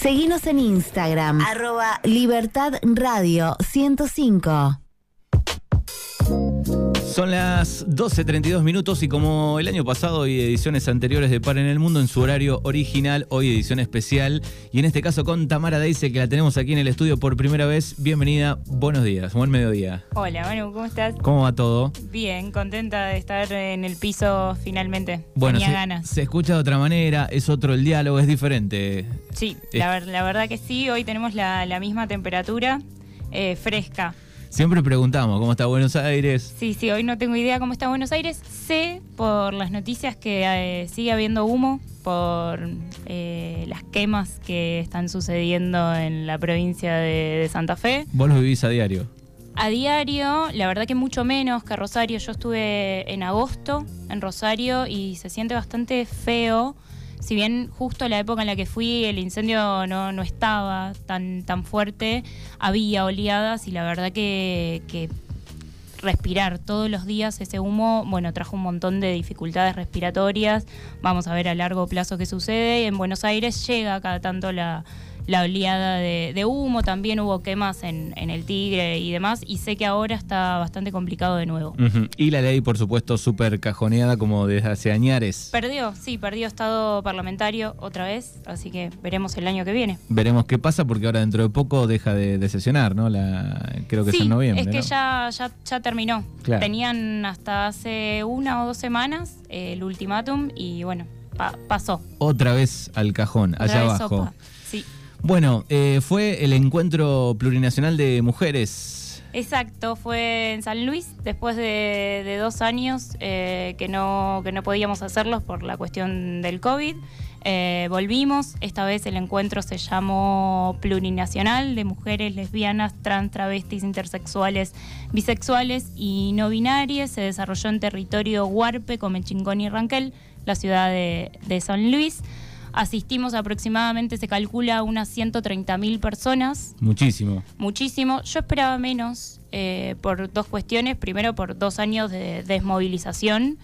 Seguinos en Instagram, arroba Libertad Radio 105. Son las 12.32 minutos y como el año pasado y ediciones anteriores de Par en el Mundo en su horario original, hoy edición especial y en este caso con Tamara Deise que la tenemos aquí en el estudio por primera vez. Bienvenida, buenos días, buen mediodía. Hola, Manu, ¿cómo estás? ¿Cómo va todo? Bien, contenta de estar en el piso finalmente. Bueno, Tenía se, ganas. se escucha de otra manera, es otro el diálogo, es diferente. Sí, la, ver- la verdad que sí, hoy tenemos la, la misma temperatura, eh, fresca. Siempre preguntamos cómo está Buenos Aires. Sí, sí, hoy no tengo idea cómo está Buenos Aires. Sé por las noticias que eh, sigue habiendo humo, por eh, las quemas que están sucediendo en la provincia de, de Santa Fe. Vos lo vivís a diario. A diario, la verdad que mucho menos que Rosario. Yo estuve en agosto en Rosario y se siente bastante feo. Si bien justo la época en la que fui el incendio no, no estaba tan, tan fuerte, había oleadas y la verdad que, respirar todos los días ese humo, bueno, trajo un montón de dificultades respiratorias. Vamos a ver a largo plazo qué sucede. En Buenos Aires llega cada tanto la, la oleada de, de humo, también hubo quemas en, en el Tigre y demás, y sé que ahora está bastante complicado de nuevo. Y la ley, por supuesto, súper cajoneada como desde hace añares. Perdió, sí, perdió estado parlamentario otra vez, así que veremos el año que viene. Veremos qué pasa porque ahora dentro de poco deja de, de sesionar, ¿no? La, creo que sí, es en noviembre. es que ¿no? ya, ya, ya terminó. Claro. Tenían hasta hace una o dos semanas el ultimátum y bueno, pa- pasó. Otra vez al cajón, allá Otra abajo. sopa. Bueno, eh, fue el encuentro plurinacional de mujeres. exacto. Fue en San Luis después de, dos años eh, que, no, que no podíamos hacerlos por la cuestión del COVID. Eh, volvimos, esta vez el encuentro se llamó Plurinacional de Mujeres Lesbianas, Trans, Travestis, Intersexuales, Bisexuales y No Binarias. Se desarrolló en territorio Huarpe, Comechingón y Ranquel, la ciudad de San Luis. Asistimos aproximadamente, se calcula, unas 130.000 personas Muchísimo. muchísimo. Yo esperaba menos eh, por dos cuestiones. Primero, por dos años de desmovilización.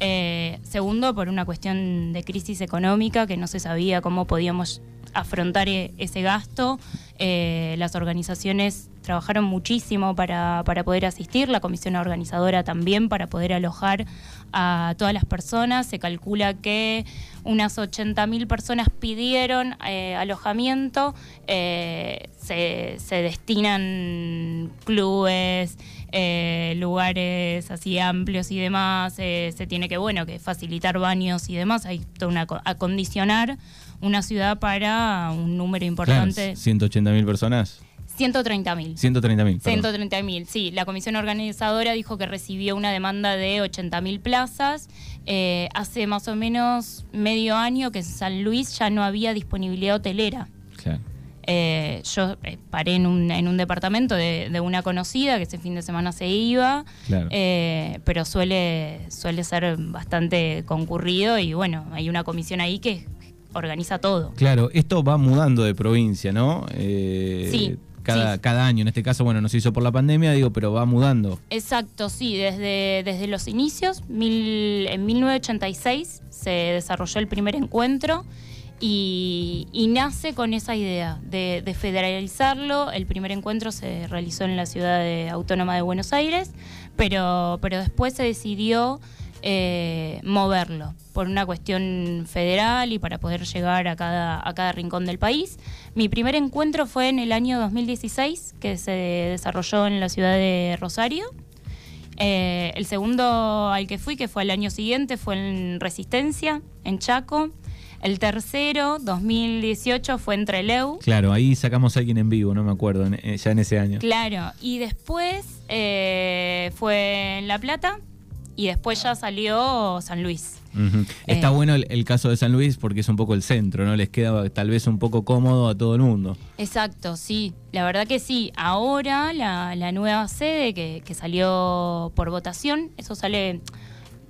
Eh, segundo, por una cuestión de crisis económica que no se sabía cómo podíamos afrontar e- ese gasto. Eh, las organizaciones trabajaron muchísimo para, para poder asistir, la comisión organizadora también para poder alojar a todas las personas. Se calcula que unas 80.000 personas pidieron eh, alojamiento, se, se destinan clubes, eh, lugares así amplios y demás, eh, se tiene que, bueno, que facilitar baños y demás, hay toda una, co- acondicionar una ciudad para un número importante, 180 mil personas. 130.000. 130 mil. 130.000, sí. La comisión organizadora dijo que recibió una demanda de 80.000 plazas. Eh, hace más o menos medio año que en San Luis ya no había disponibilidad hotelera. Claro. Eh, yo eh, paré en un, en un departamento de, de una conocida que ese fin de semana se iba, Claro. eh, pero suele, suele ser bastante concurrido y bueno, hay una comisión ahí que organiza todo. Claro, esto va mudando de provincia, ¿no? Eh, Sí, Cada, sí. cada año, en este caso, bueno, no se hizo por la pandemia, digo, pero va mudando. Exacto, sí, desde, desde los inicios, mil- en 1986 se desarrolló el primer encuentro y, nace con esa idea de, de federalizarlo. El primer encuentro se realizó en la ciudad autónoma de Buenos Aires, pero, pero después se decidió eh, moverlo por una cuestión federal y para poder llegar a cada, a cada rincón del país. Mi primer encuentro fue en el año 2016, que se desarrolló en la ciudad de Rosario. Eh, el segundo al que fui, que fue el año siguiente, fue en Resistencia, en Chaco. El tercero, 2018, fue en Trelew. Claro, ahí sacamos a alguien en vivo, no me acuerdo, en- eh, ya en ese año. Claro, y después eh, fue en La Plata y después ya salió San Luis. Está Eh. bueno el, el caso de San Luis porque es un poco el centro, ¿no? Les queda tal vez un poco cómodo a todo el mundo. Exacto, sí, la verdad que sí. Ahora la, la nueva sede que, que salió por votación, eso sale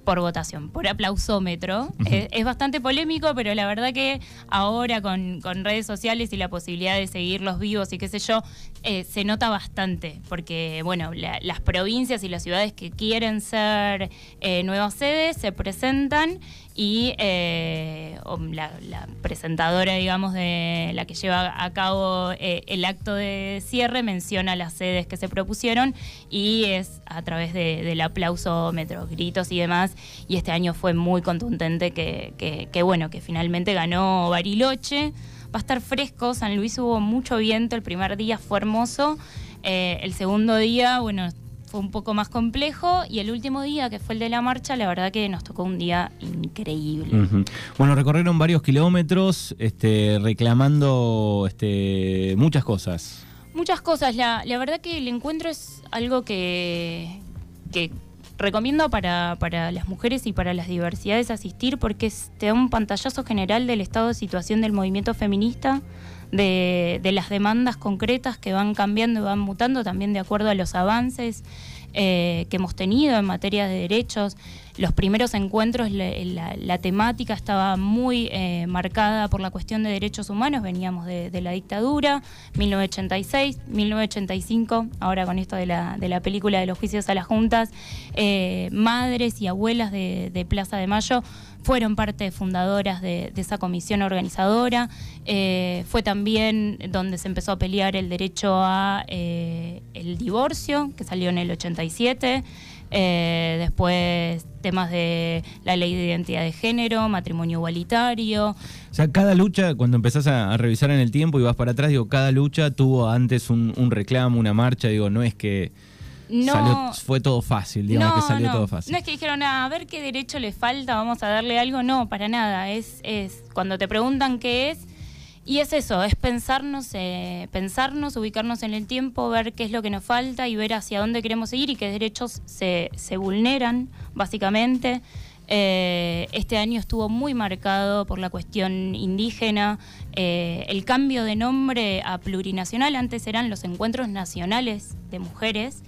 por votación, por aplausómetro. es, bastante polémico, pero la verdad que ahora con, redes sociales y la posibilidad de seguir los vivos y qué sé yo, eh, se nota bastante, porque bueno, las provincias y las ciudades que quieren ser eh, nuevas sedes se presentan y eh, la, presentadora, digamos, de la que lleva a cabo eh, el acto de cierre menciona las sedes que se propusieron y es a través del aplauso, metros, gritos y demás. Y este año fue muy contundente que, que, bueno, que finalmente ganó Bariloche. Va a estar fresco, San Luis hubo mucho viento, el primer día fue hermoso. Eh, el segundo día, bueno, un poco más complejo y el último día, que fue el de la marcha, la verdad que nos tocó un día increíble. Bueno, recorrieron varios kilómetros este, reclamando este, muchas cosas. Muchas cosas. La, la verdad que el encuentro es algo que, que recomiendo para, para, las mujeres y para las diversidades asistir porque te da un pantallazo general del estado de situación del movimiento feminista de, las demandas concretas que van cambiando y van mutando también de acuerdo a los avances eh, que hemos tenido en materia de derechos. Los primeros encuentros, la, temática estaba muy eh, marcada por la cuestión de derechos humanos, veníamos de, la dictadura, 1986, 1985, ahora con esto de la, de la película de los juicios a las juntas, eh, madres y abuelas de Plaza de Mayo fueron parte fundadoras de, esa comisión organizadora. Eh, fue también donde se empezó a pelear el derecho a el divorcio, que salió en el 87. Eh, después temas de la ley de identidad de género, matrimonio igualitario. O sea, cada lucha, cuando empezás a, revisar en el tiempo y vas para atrás, digo, cada lucha tuvo antes un reclamo, una marcha, digo, no es que no, fue todo fácil, digamos que salió todo fácil. No es que dijeron, ah, a ver qué derecho le falta, vamos a darle algo. No, para nada. Es, es cuando te preguntan qué es, y es eso, es pensarnos, eh, pensarnos, ubicarnos en el tiempo, ver qué es lo que nos falta y ver hacia dónde queremos seguir y qué derechos se, se vulneran, básicamente. Eh, este año estuvo muy marcado por la cuestión indígena. Eh, el cambio de nombre a plurinacional, antes eran los encuentros nacionales de mujeres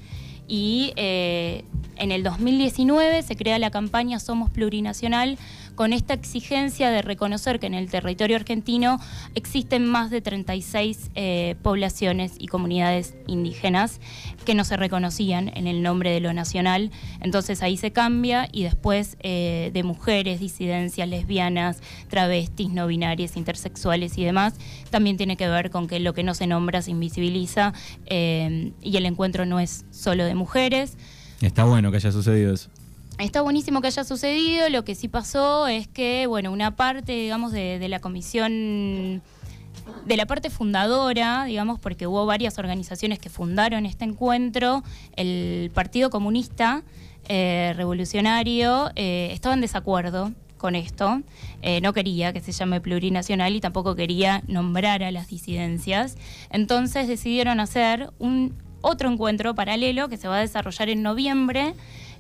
y eh, en el 2019 se crea la campaña Somos Plurinacional con esta exigencia de reconocer que en el territorio argentino existen más de 36 eh, poblaciones y comunidades indígenas que no se reconocían en el nombre de lo nacional. Entonces ahí se cambia y después eh, de mujeres, disidencias, lesbianas, travestis, no binarias, intersexuales y demás, también tiene que ver con que lo que no se nombra se invisibiliza eh, y el encuentro no es solo de mujeres. Está bueno que haya sucedido eso. Está buenísimo que haya sucedido. Lo que sí pasó es que, bueno, una parte, digamos, de, la comisión, de la parte fundadora, digamos, porque hubo varias organizaciones que fundaron este encuentro, el Partido Comunista eh, Revolucionario eh, estaba en desacuerdo con esto. Eh, no quería que se llame plurinacional y tampoco quería nombrar a las disidencias. Entonces decidieron hacer un otro encuentro paralelo que se va a desarrollar en noviembre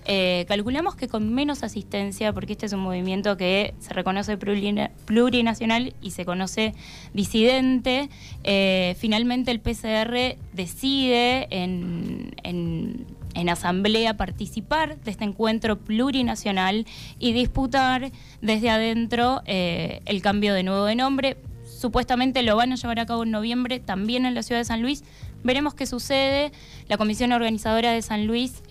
eh, calculamos que con menos asistencia, porque este es un movimiento que se reconoce plurinacional y se conoce disidente, eh, finalmente el PCR decide en, asamblea participar de este encuentro plurinacional y disputar desde adentro eh, el cambio de nuevo de nombre. Supuestamente lo van a llevar a cabo en noviembre también en la ciudad de San Luis. Veremos qué sucede. La comisión organizadora de San Luis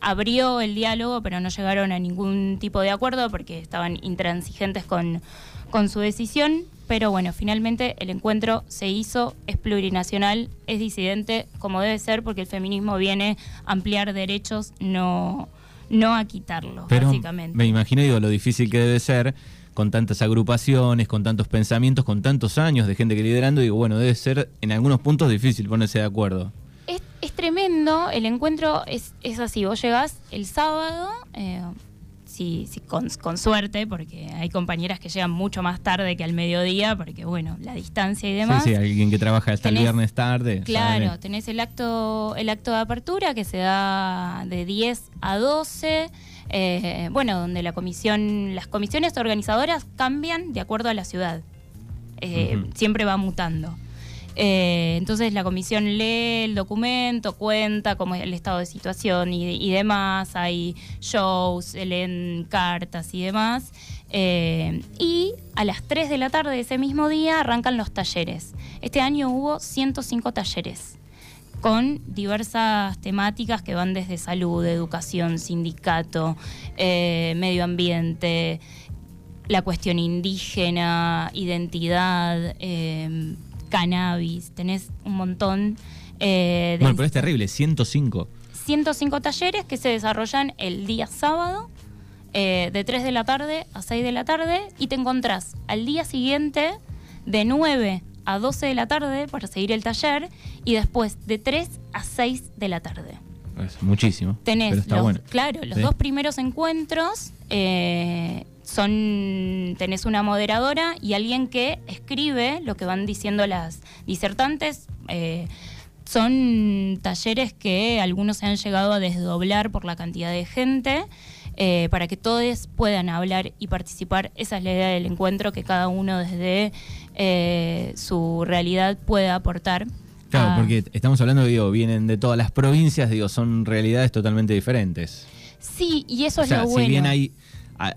abrió el diálogo, pero no llegaron a ningún tipo de acuerdo porque estaban intransigentes con, con su decisión. Pero bueno, finalmente el encuentro se hizo, es plurinacional, es disidente, como debe ser, porque el feminismo viene a ampliar derechos, no, no a quitarlos, básicamente. Me imagino, digo, lo difícil que debe ser con tantas agrupaciones, con tantos pensamientos, con tantos años de gente que liderando, digo, bueno, debe ser en algunos puntos difícil ponerse de acuerdo el encuentro es, es así, vos llegás el sábado, eh, sí, con, suerte, porque hay compañeras que llegan mucho más tarde que al mediodía, porque bueno, la distancia y demás. Sí, sí, alguien que trabaja hasta el viernes tarde. Claro, tenés el acto, el acto de apertura que se da de 10 a 12. Eh, bueno, donde la comisión, las comisiones organizadoras cambian de acuerdo a la ciudad. Eh, siempre va mutando. Eh, entonces la comisión lee el documento, cuenta cómo es el estado de situación y, demás, hay shows, leen cartas y demás. Eh, y a las 3 de la tarde de ese mismo día arrancan los talleres. Este año hubo 105 talleres con diversas temáticas que van desde salud, educación, sindicato, eh, medio ambiente, la cuestión indígena, identidad, cannabis, tenés un montón. Eh, bueno, pero es terrible, 105. 105 talleres que se desarrollan el día sábado, de 3 de la tarde a 6 de la tarde, y te encontrás al día siguiente de 9 a 12 de la tarde para seguir el taller y después de 3 a 6 de la tarde. Es muchísimo. Tenés, claro, los dos primeros encuentros eh, son, tenés una moderadora y alguien que escribe lo que van diciendo las disertantes. Eh, son talleres que algunos se han llegado a desdoblar por la cantidad de gente. Eh, para que todos puedan hablar y participar. Esa es la idea del encuentro, que cada uno desde eh, su realidad pueda aportar. Claro, porque estamos hablando, digo, vienen de todas las provincias, digo, son realidades totalmente diferentes. Sí, y eso es lo bueno. Si bien hay,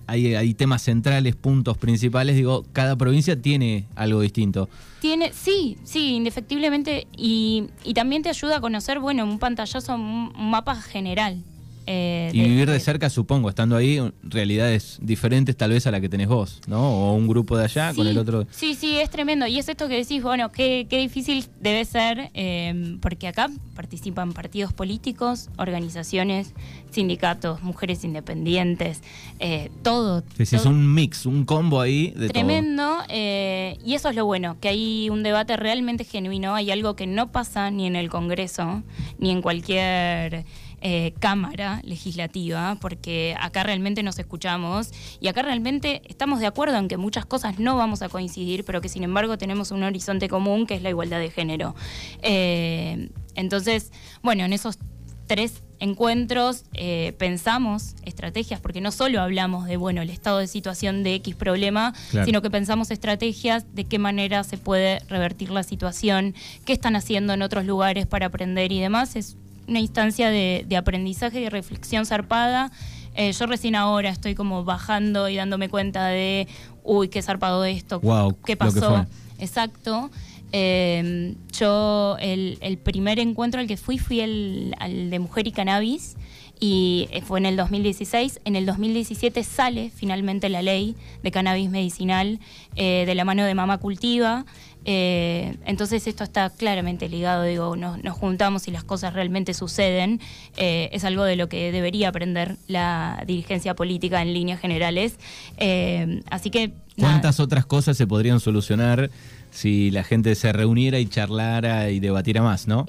hay, temas centrales, puntos principales, digo, cada provincia tiene algo distinto. Tiene, sí, sí, indefectiblemente, y, y también te ayuda a conocer, bueno, un pantallazo, un mapa general eh, y vivir de cerca, supongo, estando ahí, realidades diferentes tal vez a la que tenés vos, ¿no? O un grupo de allá con el otro. Sí, sí, es tremendo. Y es esto que decís, bueno, qué, qué difícil debe ser, em, porque acá participan partidos políticos, organizaciones, sindicatos, mujeres independientes, eh, todo. Sí, es un mix, un combo ahí de Tremendo. Eh, y eso es lo bueno, que hay un debate realmente genuino, hay algo que no pasa ni en el Congreso, ni en cualquier eh, cámara legislativa, porque acá realmente nos escuchamos y acá realmente estamos de acuerdo en que muchas cosas no vamos a coincidir, pero que sin embargo tenemos un horizonte común que es la igualdad de género. Eh, entonces, bueno, en esos tres encuentros eh, pensamos estrategias, porque no solo hablamos de, bueno, el estado de situación de X problema, sino que pensamos estrategias de qué manera se puede revertir la situación, qué están haciendo en otros lugares para aprender y demás. Es una instancia de, aprendizaje y reflexión zarpada. Eh, yo recién ahora estoy como bajando y dándome cuenta de, uy, qué zarpado esto, qué pasó. Exacto. Em, yo, el, primer encuentro al que fui, fui el, al de Mujer y Cannabis y eh, fue en el 2016. En el 2017 sale finalmente la ley de cannabis medicinal eh, de la mano de Mama Cultiva. Eh, entonces esto está claramente ligado, digo, nos, juntamos y las cosas realmente suceden. Eh, es algo de lo que debería aprender la dirigencia política en líneas generales. Eh, así que... ¿Cuántas otras cosas se podrían solucionar si la gente se reuniera y charlara y debatiera más, ¿no?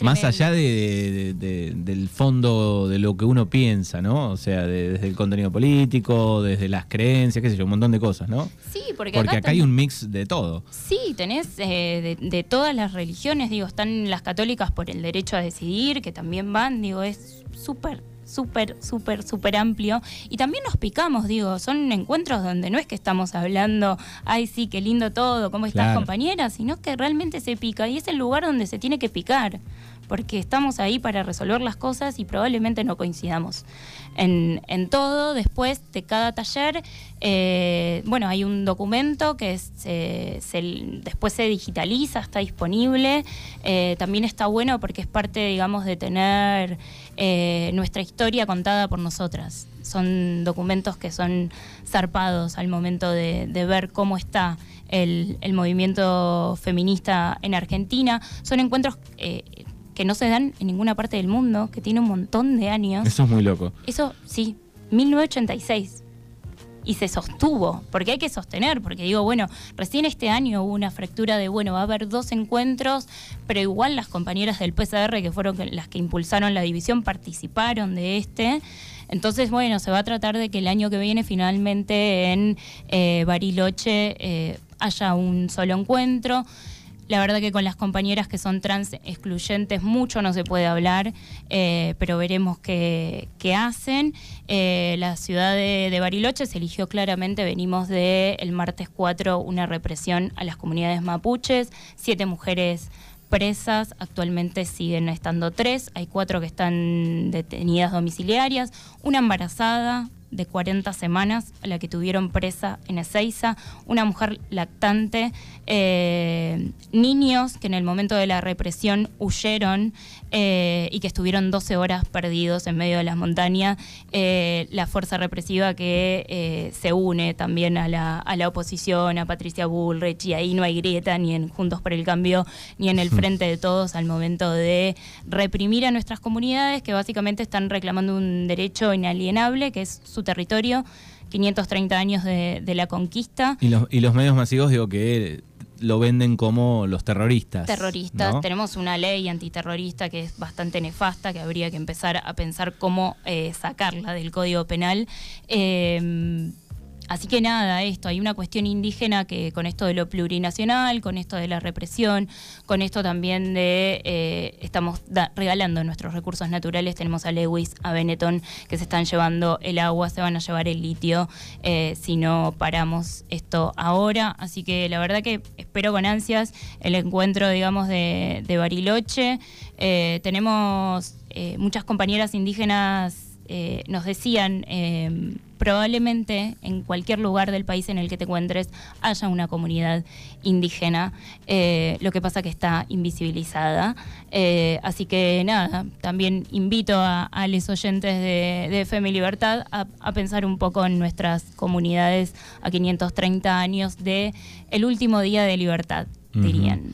más allá del fondo de lo que uno piensa, ¿no? O sea, desde el contenido político, desde las creencias, qué sé yo, un montón de cosas, ¿no? Sí, porque, porque acá, hay un mix de todo. Sí, tenés eh, de, de, todas las religiones, digo, están las católicas por el derecho a decidir, que también van, digo, es súper súper, súper, súper amplio. Y también nos picamos, digo, son encuentros donde no es que estamos hablando, ay, sí, qué lindo todo, cómo estás, compañera, sino que realmente se pica y es el lugar donde se tiene que picar porque estamos ahí para resolver las cosas y probablemente no coincidamos en, todo. Después de cada taller, eh, bueno, hay un documento que después se digitaliza, está disponible. Eh, también está bueno porque es parte, digamos, de tener eh, nuestra historia contada por nosotras. Son documentos que son zarpados al momento de, ver cómo está el, movimiento feminista en Argentina. Son encuentros que no se dan en ninguna parte del mundo, que tiene un montón de años. Eso es muy loco. Eso, sí, 1986. Y se sostuvo, porque hay que sostener, porque digo, bueno, recién este año hubo una fractura de, bueno, va a haber dos encuentros, pero igual las compañeras del PCR, que fueron las que impulsaron la división, participaron de este. Entonces, bueno, se va a tratar de que el año que viene finalmente en eh, Bariloche eh, haya un solo encuentro la verdad que con las compañeras que son trans excluyentes mucho no se puede hablar, eh, pero veremos qué, hacen. Eh, la ciudad de, Bariloche se eligió claramente, venimos de el martes 4 una represión a las comunidades mapuches, siete mujeres presas, actualmente siguen estando tres, hay cuatro que están detenidas domiciliarias, una embarazada, de 40 semanas, a la que tuvieron presa en Ezeiza, una mujer lactante, eh, niños que en el momento de la represión huyeron eh, y que estuvieron 12 horas perdidos en medio de las montañas, eh, la fuerza represiva que se une también a la, a la oposición, a Patricia Bullrich, y ahí no hay grieta ni en Juntos por el Cambio, ni en el Frente de Todos al momento de reprimir a nuestras comunidades que básicamente están reclamando un derecho inalienable, que es su territorio, 530 años de, la conquista. Y los, y los medios masivos digo que lo venden como los terroristas. Terroristas. Tenemos una ley antiterrorista que es bastante nefasta, que habría que empezar a pensar cómo eh, sacarla del Código Penal. Eh, Así que nada, esto, hay una cuestión indígena que con esto de lo plurinacional, con esto de la represión, con esto también de eh, estamos regalando nuestros recursos naturales, tenemos a Lewis, a Benetton, que se están llevando el agua, se van a llevar el litio eh, si no paramos esto ahora. Así que la verdad que espero con ansias el encuentro, digamos, de, Bariloche. Eh, tenemos muchas compañeras indígenas eh, nos decían, eh, probablemente en cualquier lugar del país en el que te encuentres haya una comunidad indígena, eh, lo que pasa que está invisibilizada. así que nada, también invito a, los oyentes de, de FM Libertad a, pensar un poco en nuestras comunidades a 530 años de el último día de libertad, dirían.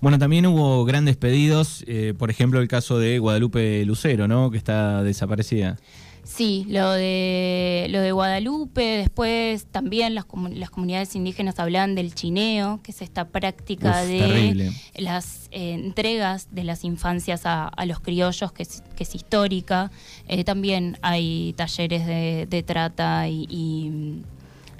Bueno, también hubo grandes pedidos, eh, por ejemplo el caso de Guadalupe Lucero, ¿no? Que está desaparecida. Sí, lo de, lo de Guadalupe, después también las, las comunidades indígenas hablan del chineo, que es esta práctica de las eh, entregas de las infancias a, los criollos, que es, histórica. Eh, también hay talleres de, trata y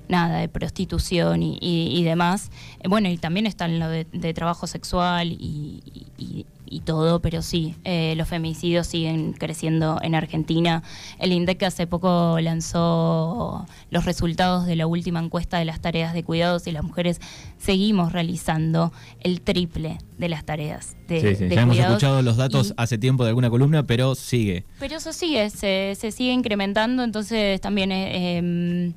nada, de prostitución y, demás. Eh, bueno, y también está lo de, trabajo sexual y, todo, pero sí, eh, los femicidios siguen creciendo en Argentina. El INDEC hace poco lanzó los resultados de la última encuesta de las tareas de cuidados y las mujeres seguimos realizando el triple de las tareas de, sí, sí. ya hemos escuchado los datos hace tiempo de alguna columna, pero sigue. Pero eso sigue, se, se sigue incrementando, entonces también... Eh, em,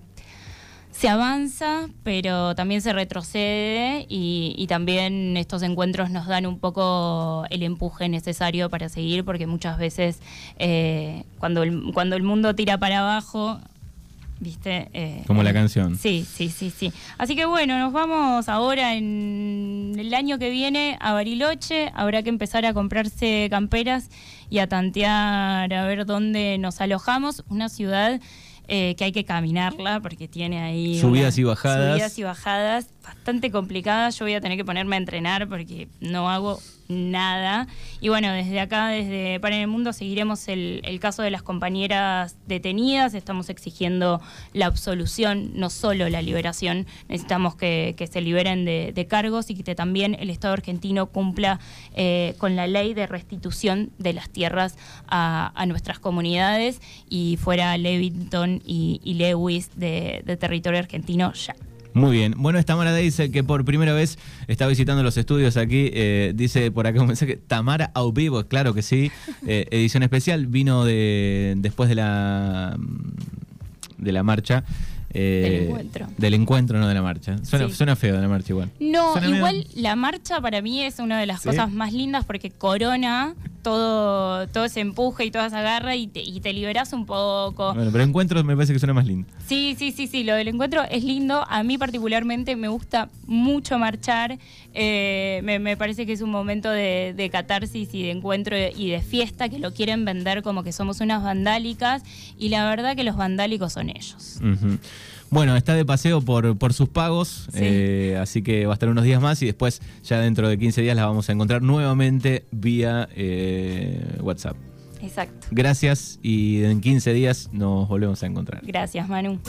se avanza, pero también se retrocede y, también estos encuentros nos dan un poco el empuje necesario para seguir, porque muchas veces eh, cuando, el, cuando el mundo tira para abajo, ¿viste? Eh, Como la canción. Sí, sí, sí, sí. Así que bueno, nos vamos ahora en el año que viene a Bariloche. Habrá que empezar a comprarse camperas y a tantear a ver dónde nos alojamos. Una ciudad eh, que hay que caminarla porque tiene ahí... Subidas y bajadas. Subidas y bajadas, bastante complicadas. Yo voy a tener que ponerme a entrenar porque no hago nada. Y bueno, desde acá, desde Para el Mundo, seguiremos el, caso de las compañeras detenidas. Estamos exigiendo la absolución, no solo la liberación. Necesitamos que, se liberen de, cargos y que también el Estado argentino cumpla eh, con la ley de restitución de las tierras a, nuestras comunidades y fuera Levington y, Lewis de territorio argentino ya. Muy bien. Bueno, esta Tamara dice que por primera vez está visitando los estudios aquí. Eh, dice por acá un mensaje, Tamara au vivo, claro que sí. Eh, edición especial, vino de después de la, de la marcha. Eh, del encuentro. Del encuentro, no de la marcha. Suena, feo de la marcha igual. No, igual la marcha para mí es una de las cosas más lindas porque corona todo, todo ese empuje y toda esa garra y te, y te liberas un poco. Bueno, pero encuentro me parece que suena más lindo. Sí, sí, sí, sí, lo del encuentro es lindo. A mí particularmente me gusta mucho marchar. Eh, me, parece que es un momento de, catarsis y de encuentro y de fiesta que lo quieren vender como que somos unas vandálicas y la verdad que los vandálicos son ellos. Bueno, está de paseo por, por sus pagos, eh, así que va a estar unos días más y después ya dentro de 15 días la vamos a encontrar nuevamente vía eh, WhatsApp. Exacto. Gracias y en 15 días nos volvemos a encontrar. Gracias, Manu.